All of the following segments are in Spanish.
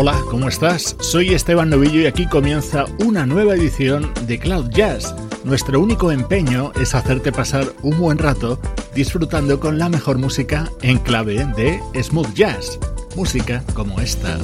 Hola, ¿cómo estás? Soy Esteban Novillo y aquí comienza una nueva edición de Cloud Jazz. Nuestro único empeño es hacerte pasar un buen rato disfrutando con la mejor música en clave de smooth jazz, música como esta.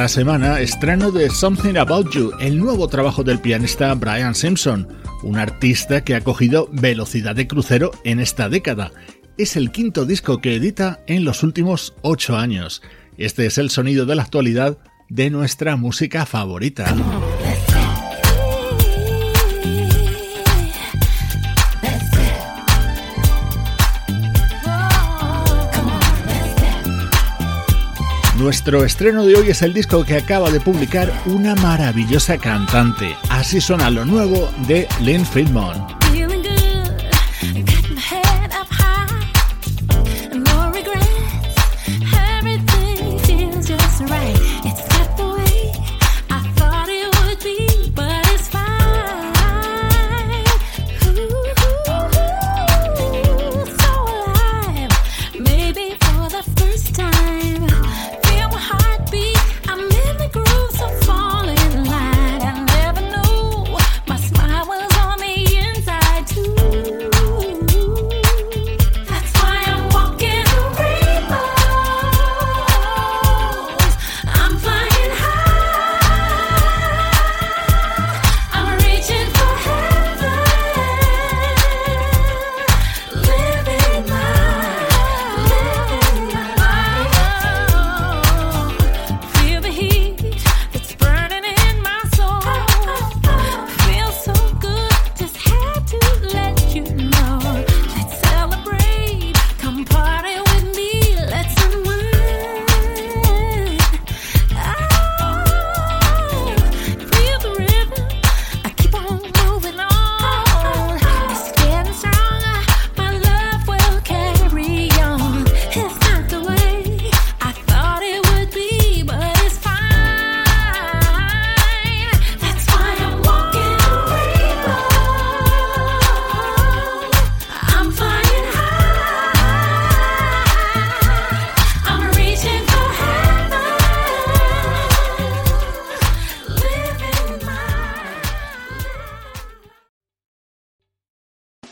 Esta semana estreno de Something About You, el nuevo trabajo del pianista Brian Simpson, un artista que ha cogido velocidad de crucero en esta década. Es el quinto disco que edita en los últimos ocho años. Este es el sonido de la actualidad de nuestra música favorita. Nuestro estreno de hoy es el disco que acaba de publicar una maravillosa cantante. Así suena lo nuevo de Lynn Friedman.